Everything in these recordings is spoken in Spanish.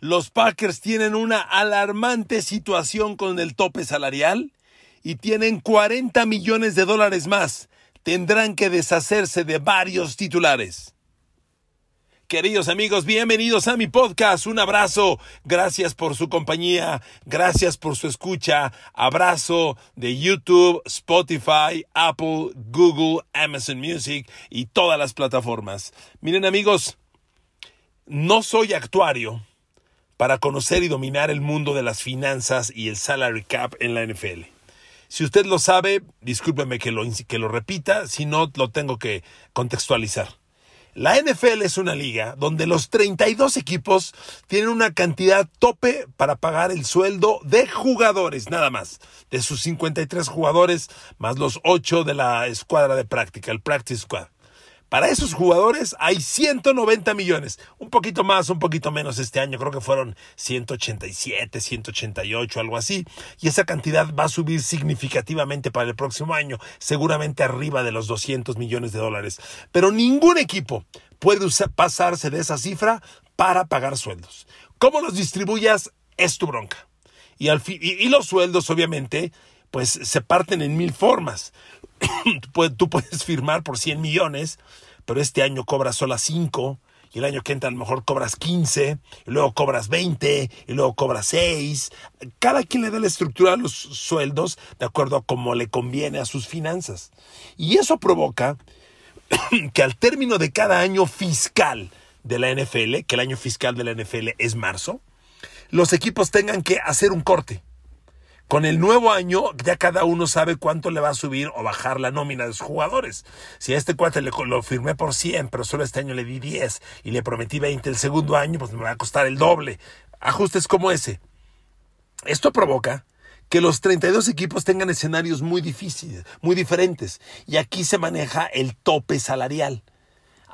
Los Packers tienen una alarmante situación con el tope salarial y tienen 40 millones de dólares más. Tendrán que deshacerse de varios titulares. Queridos amigos, bienvenidos a mi podcast. Un abrazo. Gracias por su compañía. Gracias por su escucha. Abrazo de YouTube, Spotify, Apple, Google, Amazon Music y todas las plataformas. Miren amigos, no soy actuario para conocer y dominar el mundo de las finanzas y el salary cap en la NFL. Si usted lo sabe, discúlpeme que lo, que lo repita, si no lo tengo que contextualizar. La NFL es una liga donde los 32 equipos tienen una cantidad tope para pagar el sueldo de jugadores, nada más. De sus 53 jugadores, más los 8 de la escuadra de práctica, el practice squad. Para esos jugadores hay 190 millones, un poquito más, un poquito menos este año, creo que fueron 187, 188, algo así, y esa cantidad va a subir significativamente para el próximo año, seguramente arriba de los 200 millones de dólares. Pero ningún equipo puede pasarse de esa cifra para pagar sueldos. ¿Cómo los distribuyas? Es tu bronca. Y, al y los sueldos, obviamente, pues se parten en mil formas. tú puedes firmar por 100 millones, pero este año cobras solo 5, y el año que entra a lo mejor cobras 15, y luego cobras 20, y luego cobras 6. Cada quien le da la estructura a los sueldos de acuerdo a cómo le conviene a sus finanzas. Y eso provoca que al término de cada año fiscal de la NFL, que el año fiscal de la NFL es marzo, los equipos tengan que hacer un corte. Con el nuevo año ya cada uno sabe cuánto le va a subir o bajar la nómina de sus jugadores. Si a este cuate le, lo firmé por 100, pero solo este año le di 10 y le prometí 20 el segundo año, pues me va a costar el doble. Ajustes como ese. Esto provoca que los 32 equipos tengan escenarios muy difíciles, muy diferentes. Y aquí se maneja el tope salarial.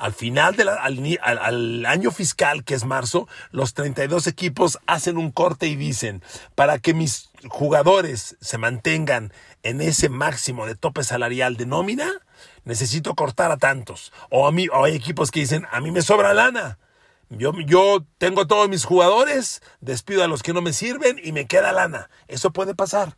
Al final del al, año fiscal, que es marzo, los 32 equipos hacen un corte y dicen, para que mis jugadores se mantengan en ese máximo de tope salarial de nómina, necesito cortar a tantos. O, a mí, hay equipos que dicen, a mí me sobra lana. Yo, yo tengo todos mis jugadores, despido a los que no me sirven y me queda lana. Eso puede pasar.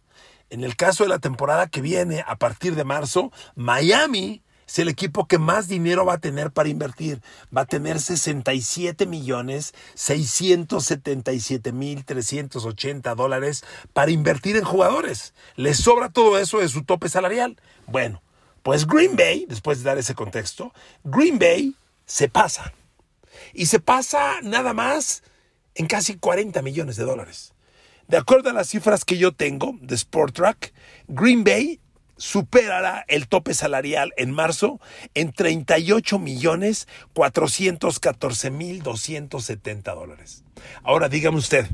En el caso de la temporada que viene, a partir de marzo, Miami es el equipo que más dinero va a tener para invertir. Va a tener 67 millones 677 mil 380 dólares para invertir en jugadores. Le sobra todo eso de su tope salarial. Bueno, pues Green Bay, después de dar ese contexto, Green Bay se pasa. Y se pasa nada más en casi 40 millones de dólares. De acuerdo a las cifras que yo tengo de Sport Track, Green Bay superará el tope salarial en marzo en 38 millones 414 mil 270 dólares. Ahora dígame usted,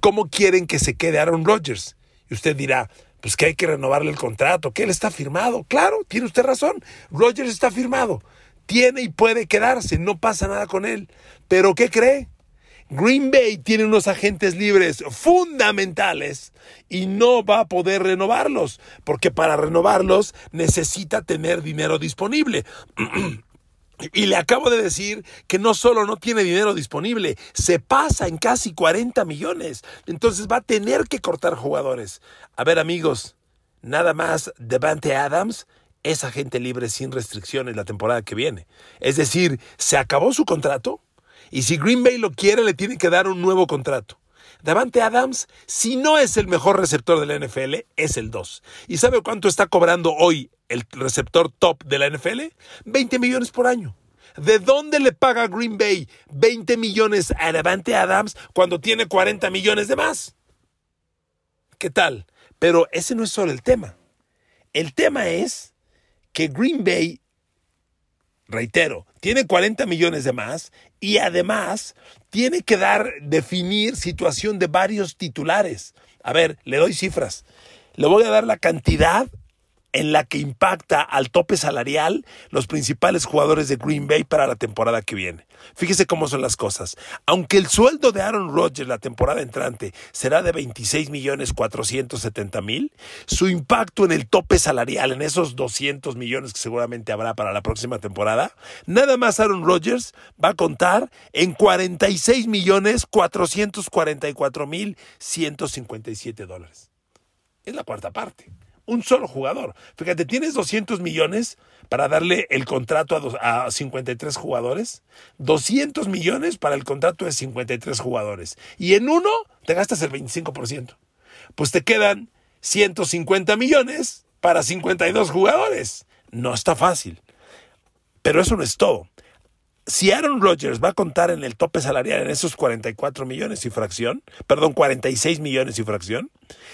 ¿cómo quieren que se quede Aaron Rodgers? Y usted dirá, pues que hay que renovarle el contrato, que él está firmado. Claro, tiene usted razón, Rodgers está firmado. Tiene y puede quedarse, no pasa nada con él. Pero ¿qué cree? Green Bay tiene unos agentes libres fundamentales y no va a poder renovarlos, porque para renovarlos necesita tener dinero disponible. Y le acabo de decir que no solo no tiene dinero disponible, se pasa en casi 40 millones. Entonces va a tener que cortar jugadores. A ver amigos, nada más Devante Adams es agente libre sin restricciones la temporada que viene. Es decir, se acabó su contrato y si Green Bay lo quiere, le tiene que dar un nuevo contrato. Davante Adams, si no es el mejor receptor de la NFL, es el 2. ¿Y sabe cuánto está cobrando hoy el receptor top de la NFL? 20 millones por año. ¿De dónde le paga Green Bay 20 millones a Davante Adams cuando tiene 40 millones de más? ¿Qué tal? Pero ese no es solo el tema. El tema es que Green Bay, reitero, tiene 40 millones de más y además tiene que dar, definir situación de varios titulares. A ver, le doy cifras. Le voy a dar la cantidad en la que impacta al tope salarial los principales jugadores de Green Bay para la temporada que viene. Fíjese cómo son las cosas. Aunque el sueldo de Aaron Rodgers la temporada entrante será de 26 millones 470 mil, su impacto en el tope salarial, en esos 200 millones que seguramente habrá para la próxima temporada, nada más Aaron Rodgers va a contar en 46 millones 444 mil 157 dólares. Es la cuarta parte un solo jugador. Fíjate, tienes 200 millones para darle el contrato a, a 53 jugadores, 200 millones para el contrato de 53 jugadores. Y en uno te gastas el 25%. Pues te quedan 150 millones para 52 jugadores. No está fácil. Pero eso no es todo si Aaron Rodgers va a contar en el tope salarial en esos 44 millones y fracción, perdón, 46 millones y fracción,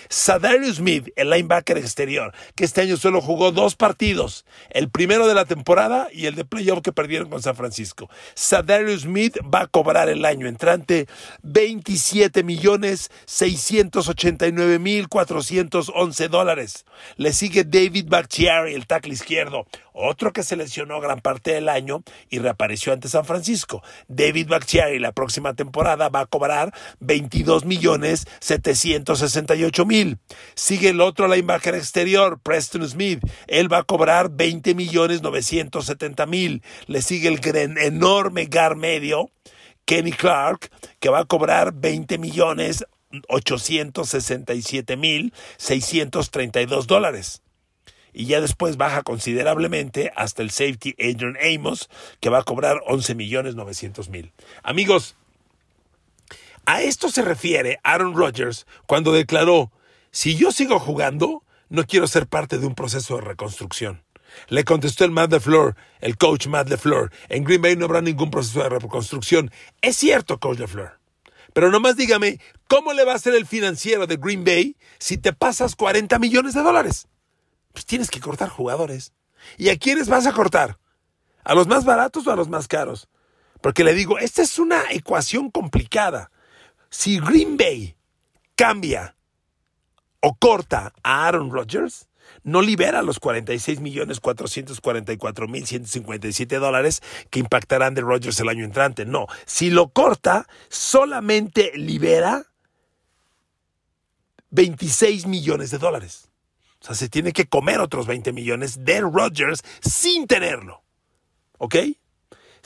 Sadarius Smith, el linebacker exterior, que este año solo jugó dos partidos, el primero de la temporada y el de playoff que perdieron con San Francisco. Sadarius Smith va a cobrar el año entrante 27 millones 689 mil 411 dólares. Le sigue David Bakhtiari, el tackle izquierdo, otro que se lesionó gran parte del año y reapareció ante San Francisco. David Bakhtiari la próxima temporada va a cobrar 22 millones 768 mil. Sigue el otro linebacker exterior, Preston Smith. Él va a cobrar 20 millones 970 mil. Le sigue el enorme gar medio, Kenny Clark, que va a cobrar 20 millones 867 mil 632 dólares y ya después baja considerablemente hasta el safety Adrian Amos, que va a cobrar 11 millones 900 mil. Amigos, a esto se refiere Aaron Rodgers cuando declaró, si yo sigo jugando, no quiero ser parte de un proceso de reconstrucción. Le contestó el Matt LeFleur, el coach Matt LeFleur, en Green Bay no habrá ningún proceso de reconstrucción. Es cierto, coach LeFleur. Pero nomás dígame, ¿cómo le va a ser el financiero de Green Bay si te pasas 40 millones de dólares? pues tienes que cortar jugadores. ¿Y a quiénes vas a cortar? ¿A los más baratos o a los más caros? Porque le digo, esta es una ecuación complicada. Si Green Bay cambia o corta a Aaron Rodgers, no libera los 46 millones 444 mil 157 dólares que impactarán de Rodgers el año entrante. No, si lo corta, solamente libera 26 millones de dólares. O sea, se tiene que comer otros 20 millones de Rodgers sin tenerlo. ¿Ok?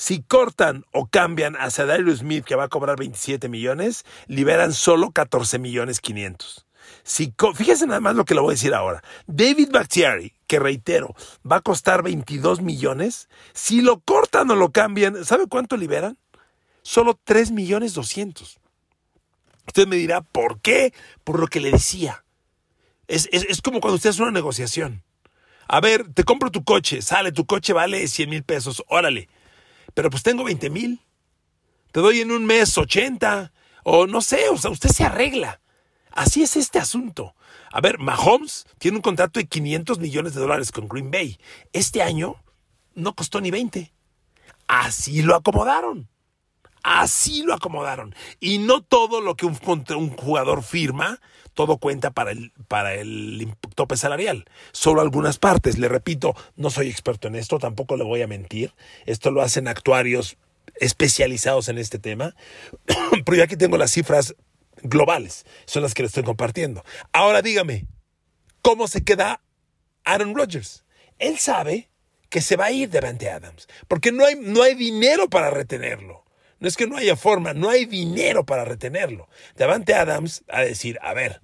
Si cortan o cambian a Cedarius Smith, que va a cobrar 27 millones, liberan solo 14 millones 500. Si, fíjense nada más lo que le voy a decir ahora. David Bakhtiari, que reitero, va a costar 22 millones. Si lo cortan o lo cambian, ¿sabe cuánto liberan? Solo 3 millones 200. Usted me dirá, ¿por qué? Por lo que le decía. Es, como cuando usted hace una negociación. A ver, te compro tu coche, sale, tu coche vale 100 mil pesos, órale. Pero pues tengo 20 mil. Te doy en un mes 80. O no sé, o sea, usted se arregla. Así es este asunto. A ver, Mahomes tiene un contrato de 500 millones de dólares con Green Bay. Este año no costó ni 20. Así lo acomodaron. Así lo acomodaron. Y no todo lo que un, jugador firma todo cuenta para el, para el tope salarial. Solo algunas partes. Le repito, no soy experto en esto, tampoco le voy a mentir. Esto lo hacen actuarios especializados en este tema. Pero yo aquí tengo las cifras globales. Son las que le estoy compartiendo. Ahora dígame, ¿cómo se queda Aaron Rodgers? Él sabe que se va a ir Devante Adams, porque no hay, no hay dinero para retenerlo. No es que no haya forma, no hay dinero para retenerlo. Davante Adams a decir, a ver,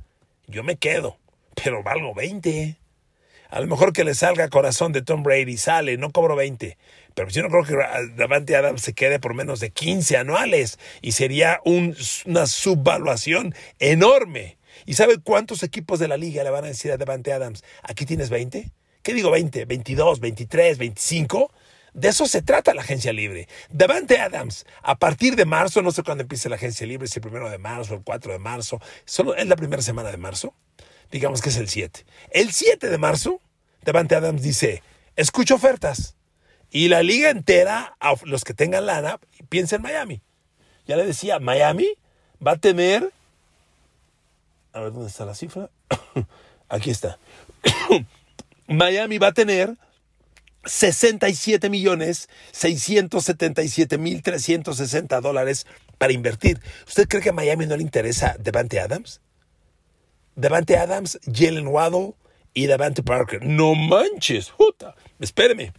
yo me quedo, pero valgo 20. A lo mejor que le salga corazón de Tom Brady, sale, no cobro 20. Pero yo no creo que Davante Adams se quede por menos de 15 anuales y sería una subvaluación enorme. ¿Y sabe cuántos equipos de la liga le van a decir a Davante Adams, aquí tienes 20? ¿Qué digo 20? ¿22, 23, 25? De eso se trata la agencia libre. Davante Adams, a partir de marzo, no sé cuándo empieza la agencia libre, si el primero de marzo, el 4 de marzo, solo es la primera semana de marzo, digamos que es el 7. El 7 de marzo, Davante Adams dice, escucho ofertas. Y la liga entera, los que tengan lana, piensa en Miami. Ya le decía, Miami va a tener... A ver, ¿dónde está la cifra? Aquí está. Miami va a tener 67 millones 677 mil 360 dólares para invertir. ¿Usted cree que a Miami no le interesa Devante Adams? Devante Adams, Jalen Waddle y Devante Parker. No manches, puta. Espéreme.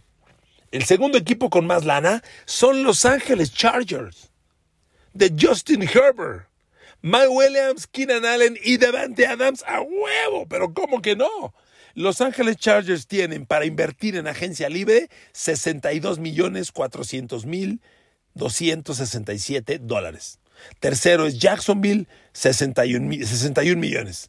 El segundo equipo con más lana son Los Ángeles Chargers. De Justin Herbert. Mike Williams, Keenan Allen y Devante Adams a huevo. Pero ¿cómo que no? Los Ángeles Chargers tienen para invertir en agencia libre 62 millones 400 mil 267 dólares. Tercero es Jacksonville, 61, 61 millones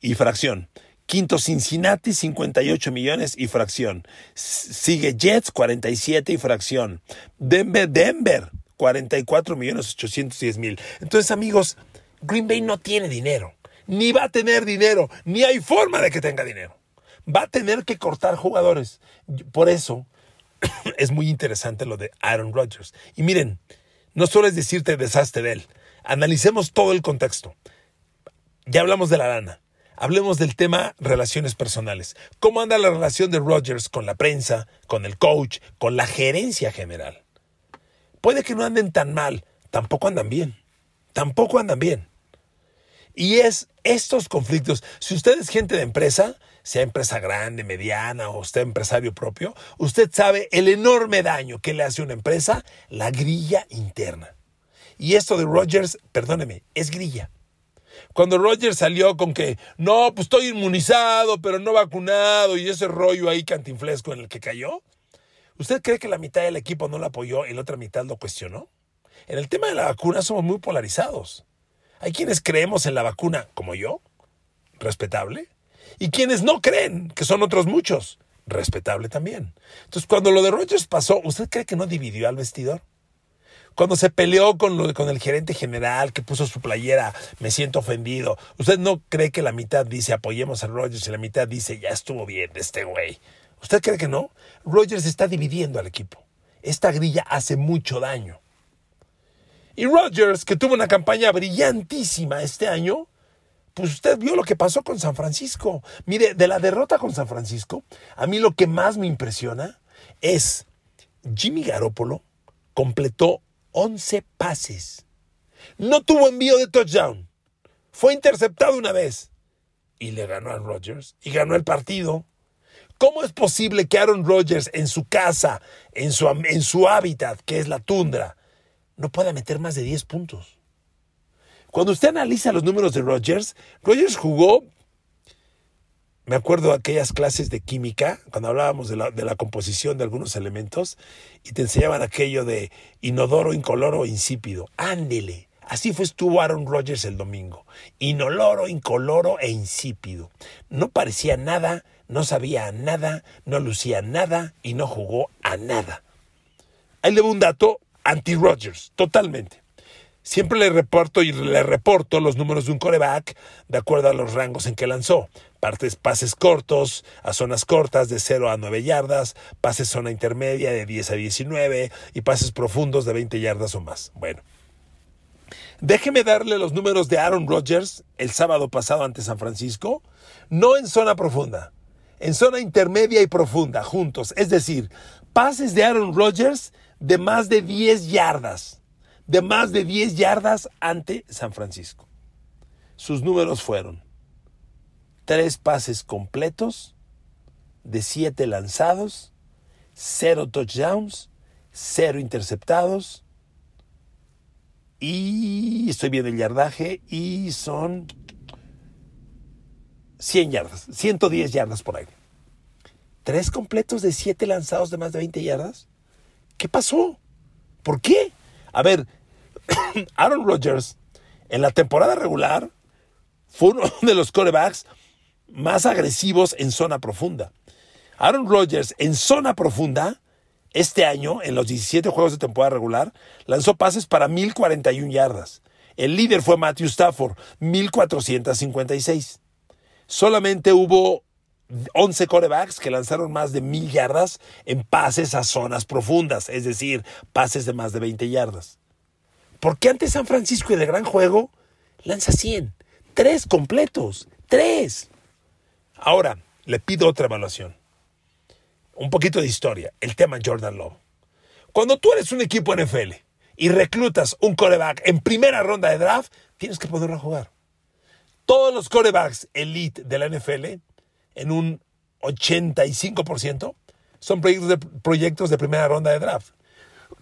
y fracción. Quinto, Cincinnati, 58 millones y fracción. Sigue Jets, 47 y fracción. Denver, Denver, 44 millones 810 mil. Entonces, amigos, Green Bay no tiene dinero. Ni va a tener dinero. Ni hay forma de que tenga dinero. Va a tener que cortar jugadores. Por eso, es muy interesante lo de Aaron Rodgers. Y miren, no solo es decirte desastre de él, analicemos todo el contexto. Ya hablamos de la lana. Hablemos del tema relaciones personales. ¿Cómo anda la relación de Rodgers con la prensa, con el coach, con la gerencia general? Puede que no anden tan mal, tampoco andan bien. Tampoco andan bien. Y es estos conflictos, si usted es gente de empresa, sea empresa grande, mediana o usted empresario propio, usted sabe el enorme daño que le hace una empresa la grilla interna. Y esto de Rogers, perdóneme, es grilla. Cuando Rogers salió con que, no, pues estoy inmunizado, pero no vacunado, y ese rollo ahí cantinflesco en el que cayó, ¿usted cree que la mitad del equipo no lo apoyó y la otra mitad lo cuestionó? En el tema de la vacuna somos muy polarizados. Hay quienes creemos en la vacuna, como yo, respetable, y quienes no creen, que son otros muchos, respetable también. Entonces, cuando lo de Rogers pasó, ¿usted cree que no dividió al vestidor? Cuando se peleó con, lo, con el gerente general que puso su playera, me siento ofendido. ¿Usted no cree que la mitad dice apoyemos a Rogers y la mitad dice ya estuvo bien de este güey? ¿Usted cree que no? Rogers está dividiendo al equipo. Esta grilla hace mucho daño. Y Rogers, que tuvo una campaña brillantísima este año, pues usted vio lo que pasó con San Francisco. Mire, de la derrota con San Francisco, a mí lo que más me impresiona es Jimmy Garoppolo completó 11 pases. No tuvo envío de touchdown. Fue interceptado una vez. Y le ganó a Rodgers. Y ganó el partido. ¿Cómo es posible que Aaron Rodgers en su casa, en su, en su hábitat, que es la tundra, no pueda meter más de 10 puntos? Cuando usted analiza los números de Rodgers, Rodgers jugó, me acuerdo de aquellas clases de química, cuando hablábamos de la, composición de algunos elementos, y te enseñaban aquello de inodoro, incoloro, insípido. Ándele. Así fue estuvo Aaron Rodgers el domingo. Inoloro, incoloro e insípido. No parecía nada, no sabía nada, no lucía nada y no jugó a nada. Ahí le un dato anti-Rodgers, totalmente. Siempre le reporto y le reporto los números de un coreback de acuerdo a los rangos en que lanzó. Partes, pases cortos a zonas cortas de 0 a 9 yardas, pases zona intermedia de 10 a 19 y pases profundos de 20 yardas o más. Bueno, déjeme darle los números de Aaron Rodgers el sábado pasado ante San Francisco, no en zona profunda, en zona intermedia y profunda, juntos. Es decir, pases de Aaron Rodgers de más de 10 yardas de más de 10 yardas ante San Francisco. Sus números fueron tres pases completos, de siete lanzados, cero touchdowns, cero interceptados, y estoy viendo el yardaje, y son 100 yardas, 110 yardas por ahí. ¿Tres completos de siete lanzados de más de 20 yardas? ¿Qué pasó? ¿Por qué? A ver, Aaron Rodgers en la temporada regular fue uno de los corebacks más agresivos en zona profunda. Aaron Rodgers en zona profunda, este año, en los 17 juegos de temporada regular, lanzó pases para 1041 yardas. El líder fue Matthew Stafford, 1456. Solamente hubo 11 corebacks que lanzaron más de mil yardas en pases a zonas profundas, es decir, pases de más de 20 yardas. ¿Por qué ante San Francisco y de gran juego lanza 100? Tres completos, tres. Ahora, le pido otra evaluación. Un poquito de historia, el tema Jordan Love. Cuando tú eres un equipo NFL y reclutas un coreback en primera ronda de draft, tienes que poderlo jugar. Todos los corebacks elite de la NFL, en un 85%, son proyectos de primera ronda de draft.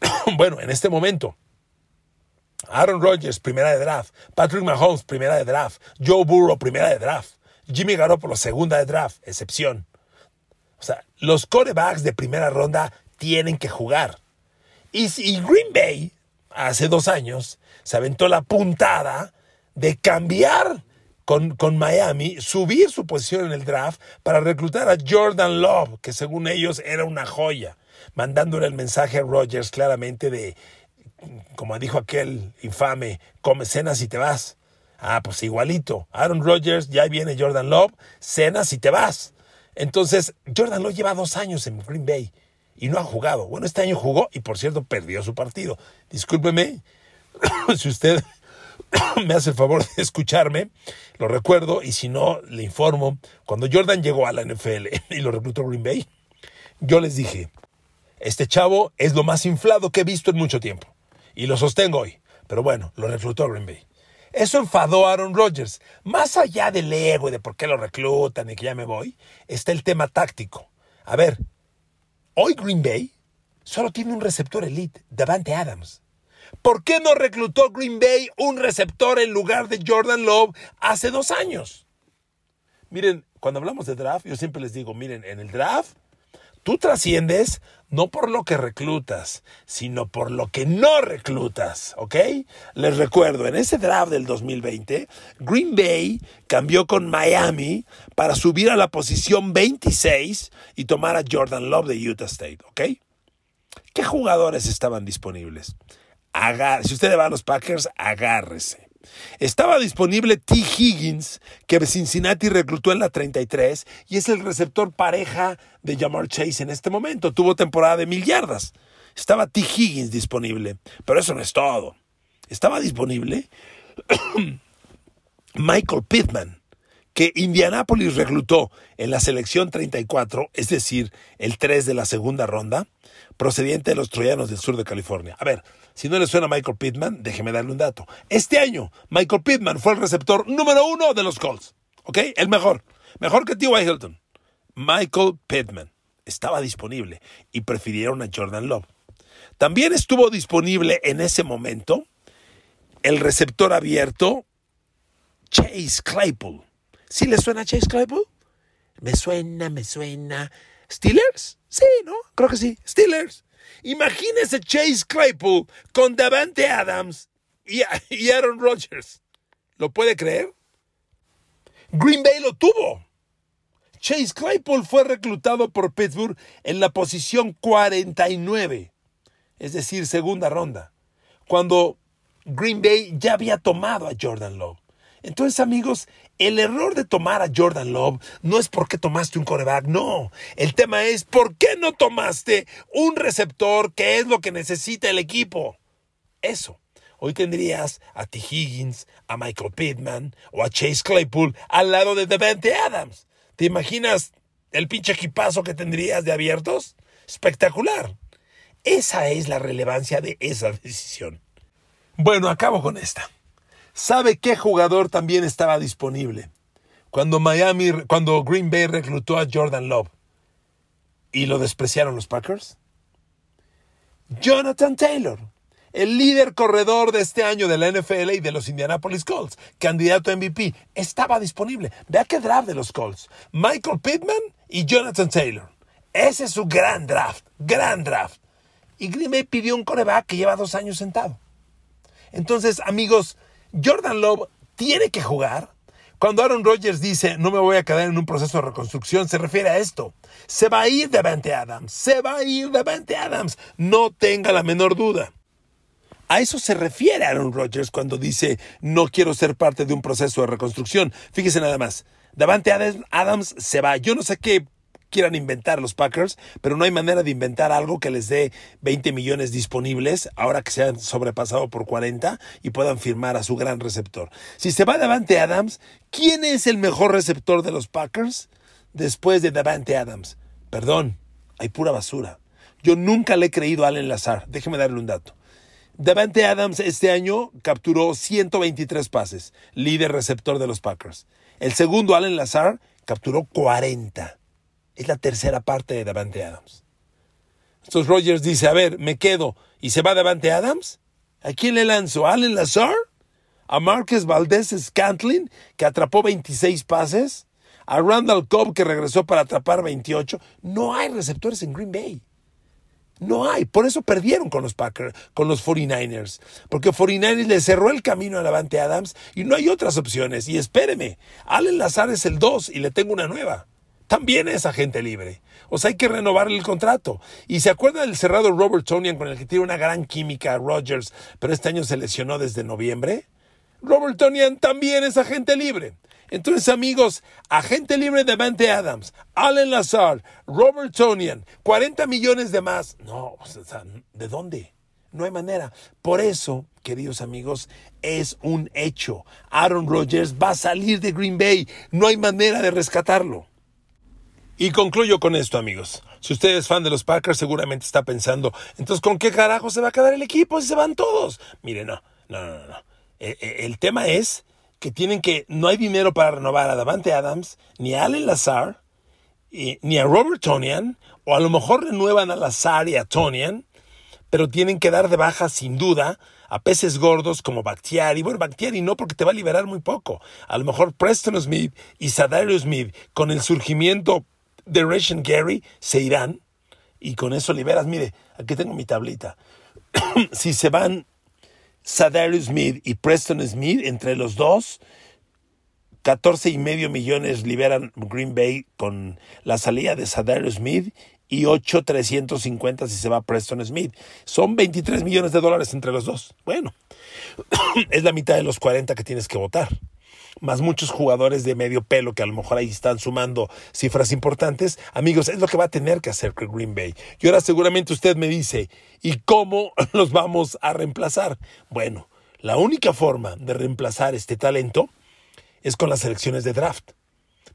bueno, en este momento, Aaron Rodgers, primera de draft. Patrick Mahomes, primera de draft. Joe Burrow, primera de draft. Jimmy Garoppolo, segunda de draft, excepción. O sea, los corebacks de primera ronda tienen que jugar. Y, y Green Bay, hace dos años, se aventó la puntada de cambiar con, con, Miami, subir su posición en el draft para reclutar a Jordan Love, que según ellos era una joya, mandándole el mensaje a Rodgers claramente de como dijo aquel infame, come cenas y te vas. Ah, pues igualito. Aaron Rodgers, ya viene Jordan Love, cenas y te vas. Entonces, Jordan Love lleva dos años en Green Bay y no ha jugado. Bueno, este año jugó y por cierto perdió su partido. Discúlpeme si usted me hace el favor de escucharme, lo recuerdo y si no, le informo. Cuando Jordan llegó a la NFL y lo reclutó Green Bay, yo les dije, este chavo es lo más inflado que he visto en mucho tiempo y lo sostengo hoy. Pero bueno, lo reclutó Green Bay. Eso enfadó a Aaron Rodgers. Más allá del ego y de por qué lo reclutan y que ya me voy, está el tema táctico. A ver, hoy Green Bay solo tiene un receptor elite, Davante Adams. ¿Por qué no reclutó Green Bay un receptor en lugar de Jordan Love hace dos años? Miren, cuando hablamos de draft, yo siempre les digo, miren, en el draft Tú trasciendes no por lo que reclutas, sino por lo que no reclutas, ¿ok? Les recuerdo, en ese draft del 2020, Green Bay cambió con Miami para subir a la posición 26 y tomar a Jordan Love de Utah State, ¿ok? ¿Qué jugadores estaban disponibles? si usted va a los Packers, agárrese. Estaba disponible T. Higgins, que Cincinnati reclutó en la 33 y es el receptor pareja de Jamar Chase en este momento. Tuvo temporada de mil yardas. Estaba T. Higgins disponible, pero eso no es todo. Estaba disponible Michael Pittman, que Indianapolis reclutó en la selección 34, es decir, el 3 de la segunda ronda, procediente de los troyanos del sur de California. A ver, si no le suena a Michael Pittman, déjeme darle un dato. Este año, Michael Pittman fue el receptor número uno de los Colts. ¿Ok? El mejor. Mejor que T.Y. Hilton. Michael Pittman estaba disponible y prefirieron a Jordan Love. También estuvo disponible en ese momento el receptor abierto Chase Claypool. ¿Sí le suena a Chase Claypool? Me suena, me suena. ¿Steelers? Sí, ¿no? Creo que sí. Steelers. Imagínese Chase Claypool con Davante Adams y, Aaron Rodgers. ¿Lo puede creer? Green Bay lo tuvo. Chase Claypool fue reclutado por Pittsburgh en la posición 49, es decir, segunda ronda, cuando Green Bay ya había tomado a Jordan Love. Entonces, amigos, el error de tomar a Jordan Love no es porque tomaste un coreback, no. El tema es por qué no tomaste un receptor que es lo que necesita el equipo. Eso. Hoy tendrías a T. Higgins, a Michael Pittman o a Chase Claypool al lado de Devante Adams. ¿Te imaginas el pinche equipazo que tendrías de abiertos? Espectacular. Esa es la relevancia de esa decisión. Bueno, acabo con esta. ¿Sabe qué jugador también estaba disponible? Cuando Miami, cuando Green Bay reclutó a Jordan Love y lo despreciaron los Packers. Jonathan Taylor, el líder corredor de este año de la NFL y de los Indianapolis Colts, candidato a MVP, estaba disponible. Vea qué draft de los Colts. Michael Pittman y Jonathan Taylor. Ese es su gran draft, gran draft. Y Green Bay pidió un coreback que lleva dos años sentado. Entonces, amigos, Jordan Love tiene que jugar. Cuando Aaron Rodgers dice no me voy a quedar en un proceso de reconstrucción, se refiere a esto. Se va a ir Davante Adams. Se va a ir Davante Adams. No tenga la menor duda. A eso se refiere Aaron Rodgers cuando dice no quiero ser parte de un proceso de reconstrucción. Fíjese nada más. Davante Adams se va. Yo no sé qué quieran inventar los Packers, pero no hay manera de inventar algo que les dé 20 millones disponibles ahora que se han sobrepasado por 40 y puedan firmar a su gran receptor. Si se va Davante Adams, ¿quién es el mejor receptor de los Packers después de Davante Adams? Perdón, hay pura basura. Yo nunca le he creído a Allen Lazar. Déjeme darle un dato. Davante Adams este año capturó 123 pases, líder receptor de los Packers. El segundo, Allen Lazar, capturó 40 es la tercera parte de Davante Adams. Entonces Rogers dice, a ver, me quedo y se va Davante Adams. ¿A quién le lanzo? ¿A Allen Lazar? ¿A Marcus Valdez Scantlin, que atrapó 26 pases? ¿A Randall Cobb, que regresó para atrapar 28? No hay receptores en Green Bay. No hay. Por eso perdieron con los Packers, con los 49ers. Porque 49ers le cerró el camino a Davante Adams y no hay otras opciones. Y espéreme, Allen Lazar es el 2 y le tengo una nueva también es agente libre. O sea, hay que renovarle el contrato. Y se acuerda del cerrado Robert Tonian con el que tiene una gran química Rogers, pero este año se lesionó desde noviembre. Robert Tonian también es agente libre. Entonces, amigos, agente libre de Vante Adams, Allen Lazar, Robert Tonian, 40 millones de más. No, o sea, ¿de dónde? No hay manera. Por eso, queridos amigos, es un hecho. Aaron Rodgers va a salir de Green Bay. No hay manera de rescatarlo. Y concluyo con esto, amigos. Si usted es fan de los Packers, seguramente está pensando, entonces, ¿con qué carajo se va a quedar el equipo si se van todos? Mire, no, no, no, no. Eh, eh, el tema es que tienen que, no hay dinero para renovar a Davante Adams, ni a Allen Lazar, ni a Robert Tonian, o a lo mejor renuevan a Lazar y a Tonian, pero tienen que dar de baja sin duda a peces gordos como Bakhtiari. Bueno, Bakhtiari no, porque te va a liberar muy poco. A lo mejor Preston Smith y Sadario Smith, con el surgimiento de Ration Gary se irán y con eso liberas. Mire, aquí tengo mi tablita. si se van Sadarius Smith y Preston Smith, entre los dos, 14 y medio millones liberan Green Bay con la salida de Sadarius Smith y 8,350 si se va Preston Smith. Son 23 millones de dólares entre los dos. Bueno, es la mitad de los 40 que tienes que votar más muchos jugadores de medio pelo que a lo mejor ahí están sumando cifras importantes, amigos, es lo que va a tener que hacer Green Bay. Y ahora seguramente usted me dice, ¿y cómo los vamos a reemplazar? Bueno, la única forma de reemplazar este talento es con las elecciones de draft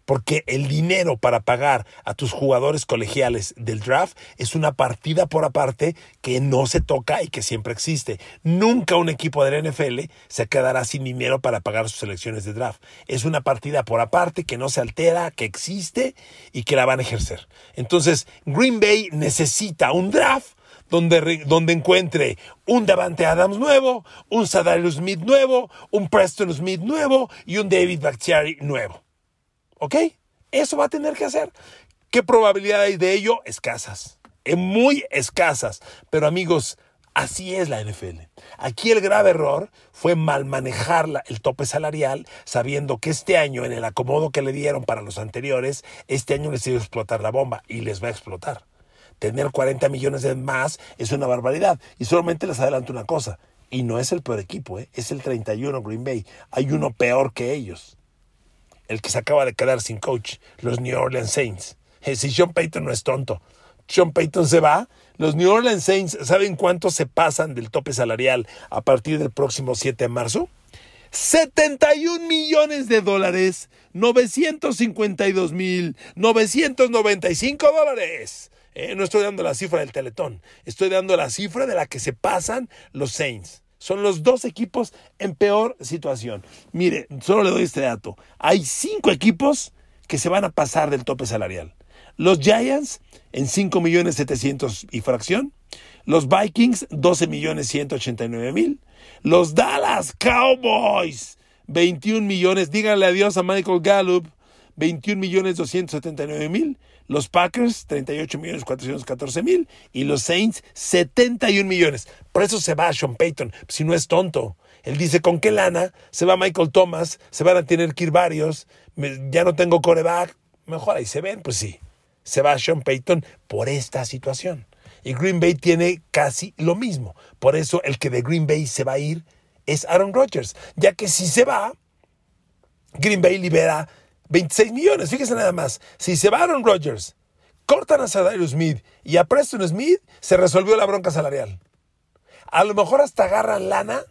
porque el dinero para pagar a tus jugadores colegiales del draft es una partida por aparte que no se toca y que siempre existe. Nunca un equipo del NFL se quedará sin dinero para pagar sus selecciones de draft. Es una partida por aparte que no se altera, que existe y que la van a ejercer. Entonces, Green Bay necesita un draft donde, donde, encuentre un Davante Adams nuevo, un Sadarius Smith nuevo, un Preston Smith nuevo y un David Bakhtiari nuevo. ¿Ok? Eso va a tener que hacer. ¿Qué probabilidad hay de ello? Escasas. Muy escasas. Pero amigos, Así es la NFL. Aquí el grave error fue mal manejar el tope salarial, sabiendo que este año, en el acomodo que le dieron para los anteriores, este año les iba a explotar la bomba y les va a explotar. Tener 40 millones de más es una barbaridad. Y solamente les adelanto una cosa, y no es el peor equipo, ¿eh? es el 31 Green Bay. Hay uno peor que ellos el que se acaba de quedar sin coach, los New Orleans Saints. Si Sean Payton no es tonto, Sean Payton se va, los New Orleans Saints, ¿saben cuánto se pasan del tope salarial a partir del próximo 7 de marzo? 71 millones de dólares, 952 mil 995 dólares. Eh, no estoy dando la cifra del teletón, estoy dando la cifra de la que se pasan los Saints. Son los dos equipos en peor situación. Mire, solo le doy este dato. Hay cinco equipos que se van a pasar del tope salarial. Los Giants en 5 millones 700 y fracción. Los Vikings 12 millones 189 mil. Los Dallas Cowboys 21 millones. Díganle adiós a Michael Gallup 21 millones 279 mil los Packers 38 millones 414 mil y los Saints 71 millones. Por eso se va Sean Payton, si no es tonto. Él dice, ¿con qué lana? Se va Michael Thomas, se van a tener que ir varios, ya no tengo coreback. Mejor ahí se ven, pues sí. Se va Sean Payton por esta situación. Y Green Bay tiene casi lo mismo. Por eso el que de Green Bay se va a ir es Aaron Rodgers. Ya que si se va, Green Bay libera 26 millones, fíjese nada más. Si se va Aaron Rodgers, cortan a Sadarius Smith y a Preston Smith, se resolvió la bronca salarial. A lo mejor hasta agarran lana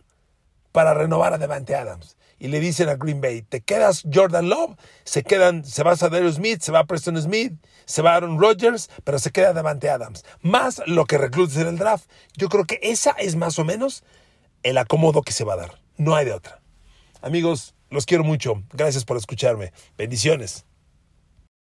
para renovar a Devante Adams. Y le dicen a Green Bay, te quedas Jordan Love, se quedan, se va Sadarius Smith, se va Preston Smith, se va Aaron Rodgers, pero se queda Devante Adams. Más lo que reclutes en el draft. Yo creo que esa es más o menos el acomodo que se va a dar. No hay de otra. Amigos, los quiero mucho. Gracias por escucharme. Bendiciones.